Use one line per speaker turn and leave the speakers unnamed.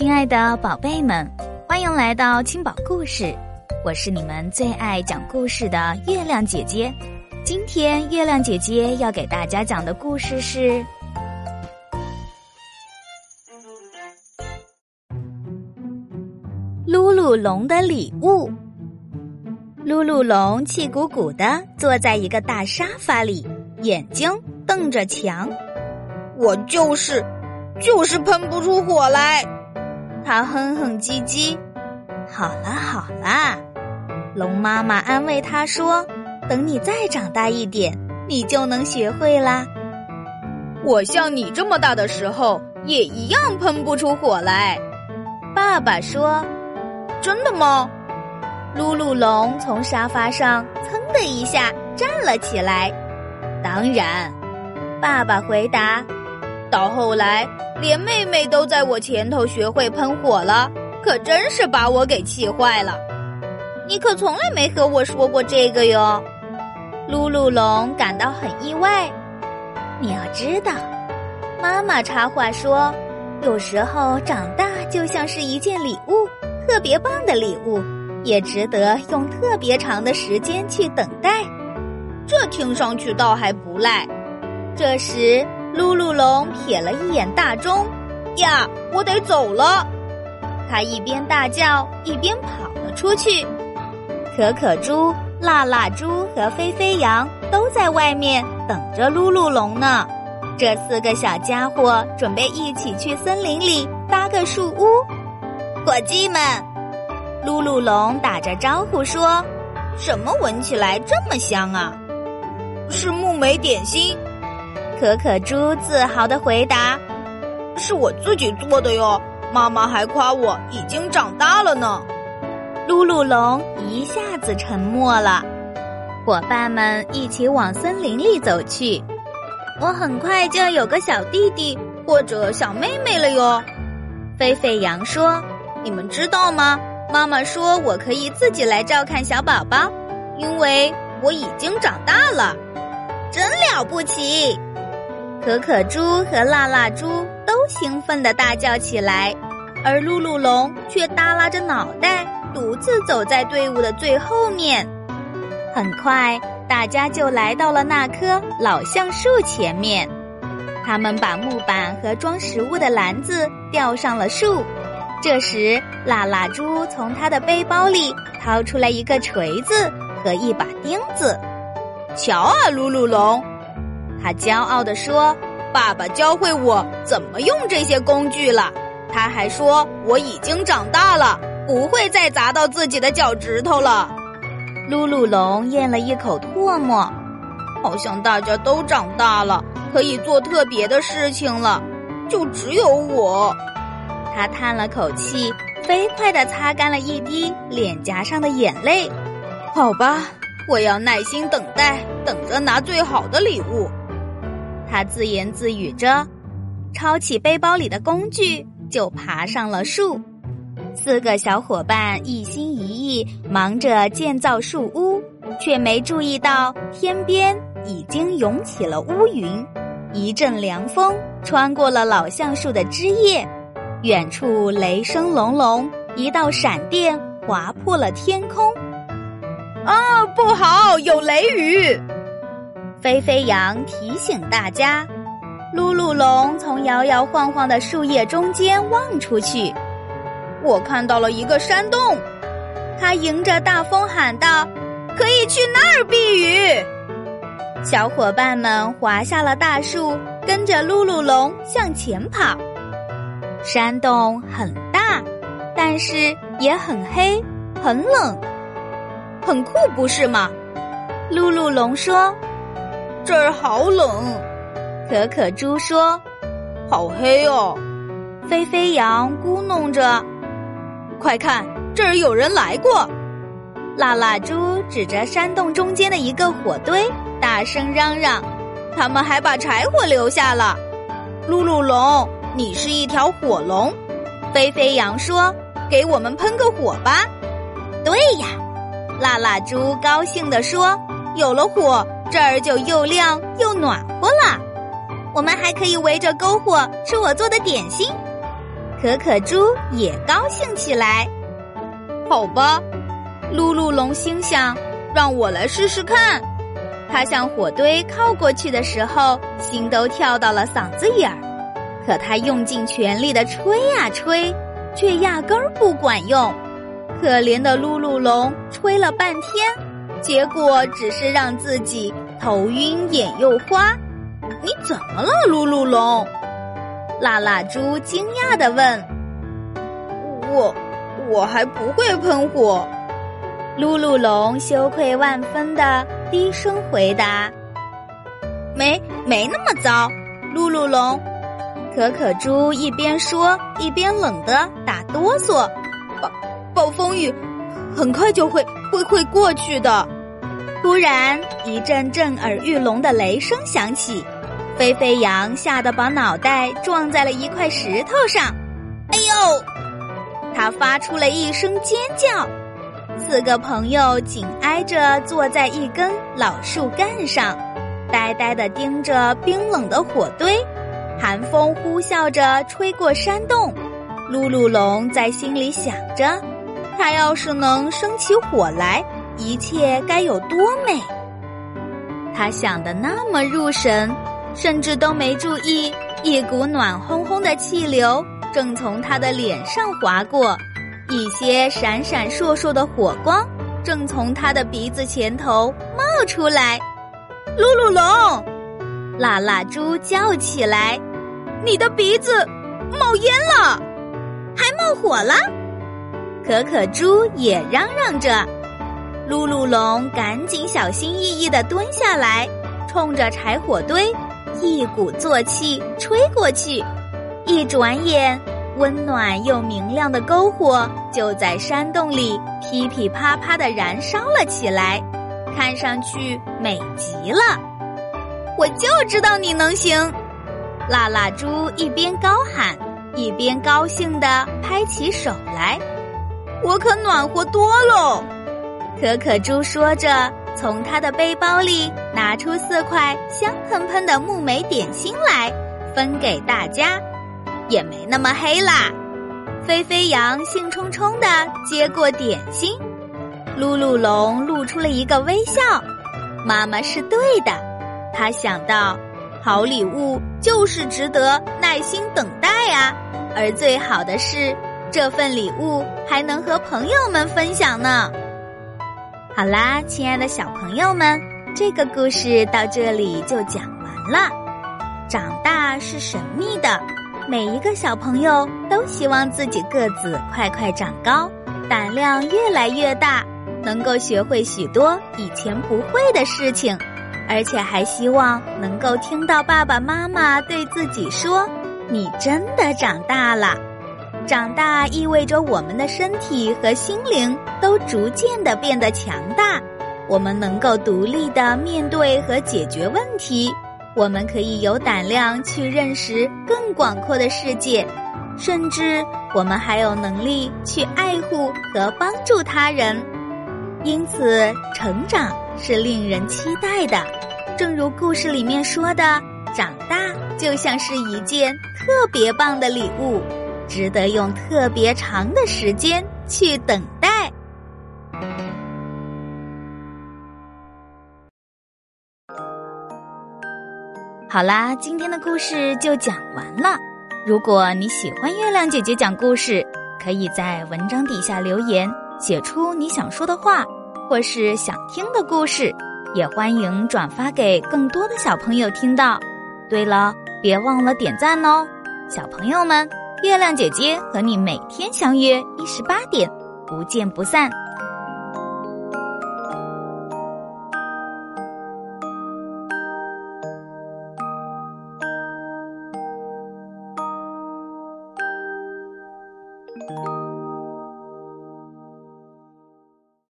亲爱的宝贝们，欢迎来到青宝故事，我是你们最爱讲故事的月亮姐姐。今天月亮姐姐要给大家讲的故事是《噜噜龙的礼物》。噜噜龙气鼓鼓的坐在一个大沙发里，眼睛瞪着墙。
我就是，就是喷不出火来。
他哼哼唧唧。好啦好啦，龙妈妈安慰他说：“等你再长大一点，你就能学会啦。”
我像你这么大的时候，也一样喷不出火来。
爸爸说：“
真的吗？”
噜噜龙从沙发上噌的一下站了起来。
当然，
爸爸回答。
到后来，连妹妹都在我前头学会喷火了，可真是把我给气坏了。
你可从来没和我说过这个哟。噜噜龙感到很意外。你要知道，妈妈插话说，有时候长大就像是一件礼物，特别棒的礼物。也值得用特别长的时间去等待，
这听上去倒还不赖。
这时，噜噜龙瞥了一眼大钟，
呀，我得走了。
他一边大叫，一边跑了出去。可可猪、辣辣猪和飞飞羊都在外面等着噜噜龙呢。这四个小家伙准备一起去森林里搭个树屋。
伙计们。
噜噜龙打着招呼说：“
什么闻起来这么香啊？”“是木莓点心。”
可可猪自豪的回答：“
是我自己做的哟，妈妈还夸我已经长大了呢。”
噜噜龙一下子沉默了。伙伴们一起往森林里走去。我很快就要有个小弟弟或者小妹妹了哟。沸沸羊说：“你们知道吗？”妈妈说：“我可以自己来照看小宝宝，因为我已经长大了，
真了不起！”
可可猪和辣辣猪都兴奋地大叫起来，而露露龙却耷拉着脑袋，独自走在队伍的最后面。很快，大家就来到了那棵老橡树前面，他们把木板和装食物的篮子吊上了树。这时，辣辣猪从他的背包里掏出来一个锤子和一把钉子。
瞧啊，露露龙，
他骄傲地说：“
爸爸教会我怎么用这些工具了。他还说我已经长大了，不会再砸到自己的脚趾头了。”
露露龙咽了一口唾沫，
好像大家都长大了，可以做特别的事情了，就只有我。
他叹了口气，飞快地擦干了一滴脸颊上的眼泪。
好吧，我要耐心等待，等着拿最好的礼物。
他自言自语着，抄起背包里的工具，就爬上了树。四个小伙伴一心一意忙着建造树屋，却没注意到天边已经涌起了乌云，一阵凉风穿过了老橡树的枝叶。远处雷声隆隆，一道闪电划破了天空。
啊，不好，有雷雨！
飞飞羊提醒大家。噜噜龙从摇摇晃晃的树叶中间望出去，
我看到了一个山洞。
他迎着大风喊道：“
可以去那儿避雨。”
小伙伴们滑下了大树，跟着噜噜龙向前跑。山洞很大，但是也很黑，很冷，
很酷，不是吗？
噜噜龙说：“
这儿好冷。”
可可猪说：“
好黑哦。”
飞飞羊咕哝着：“
快看，这儿有人来过。”
辣辣猪指着山洞中间的一个火堆，大声嚷嚷：“
他们还把柴火留下了。”噜噜龙。你是一条火龙，
飞飞羊说：“
给我们喷个火吧。”
对呀，辣辣猪高兴地说：“有了火，这儿就又亮又暖和了。我们还可以围着篝火吃我做的点心。”可可猪也高兴起来。
好吧，噜噜龙心想，让我来试试看。他向火堆靠过去的时候，心都跳到了嗓子眼儿。可他用尽全力的吹呀吹，却压根儿不管用。可怜的噜噜龙吹了半天，结果只是让自己头晕眼又花。你怎么了，噜噜龙？辣辣猪惊讶的问。我，我还不会喷火。
噜噜龙羞愧万分的低声回答：“
没，没那么糟。”噜噜龙，
可可猪一边说一边冷得打哆嗦。
暴暴风雨很快就会会会过去的。
突然，一阵震耳欲聋的雷声响起。飞飞羊吓得把脑袋撞在了一块石头上，
哎呦！
他发出了一声尖叫。四个朋友紧挨着坐在一根老树干上，呆呆地盯着冰冷的火堆。寒风呼啸着吹过山洞，噜噜龙在心里想着：他要是能生起火来，一切该有多美！他想的那么入神。甚至都没注意，一股暖烘烘的气流正从他的脸上划过，一些闪闪烁烁的火光正从他的鼻子前头冒出来。
噜噜龙，
辣辣猪叫起来：“
你的鼻子冒烟了，
还冒火了！”可可猪也嚷嚷着。噜噜龙赶紧小心翼翼地蹲下来，冲着柴火堆。一鼓作气吹过去，一转眼，温暖又明亮的篝火就在山洞里噼噼啪啪的燃烧了起来，看上去美极了。
我就知道你能行！
辣辣猪一边高喊，一边高兴地拍起手来。
我可暖和多喽！
可可猪说着。从他的背包里拿出四块香喷喷的木莓点心来，分给大家，
也没那么黑啦。
飞飞羊兴冲冲地接过点心，噜噜龙露出了一个微笑。妈妈是对的，他想到，好礼物就是值得耐心等待啊，而最好的是，这份礼物还能和朋友们分享呢。好啦，亲爱的小朋友们，这个故事到这里就讲完了。长大是神秘的，每一个小朋友都希望自己个子快快长高，胆量越来越大，能够学会许多以前不会的事情，而且还希望能够听到爸爸妈妈对自己说：“你真的长大了。”长大意味着我们的身体和心灵都逐渐的变得强大，我们能够独立的面对和解决问题，我们可以有胆量去认识更广阔的世界，甚至我们还有能力去爱护和帮助他人。因此，成长是令人期待的。正如故事里面说的，长大就像是一件特别棒的礼物。值得用特别长的时间去等待。好啦，今天的故事就讲完了。如果你喜欢月亮姐姐讲故事，可以在文章底下留言，写出你想说的话，或是想听的故事，也欢迎转发给更多的小朋友听到。对了，别忘了点赞哦，小朋友们。月亮姐姐和你每天相约一十八点，不见不散。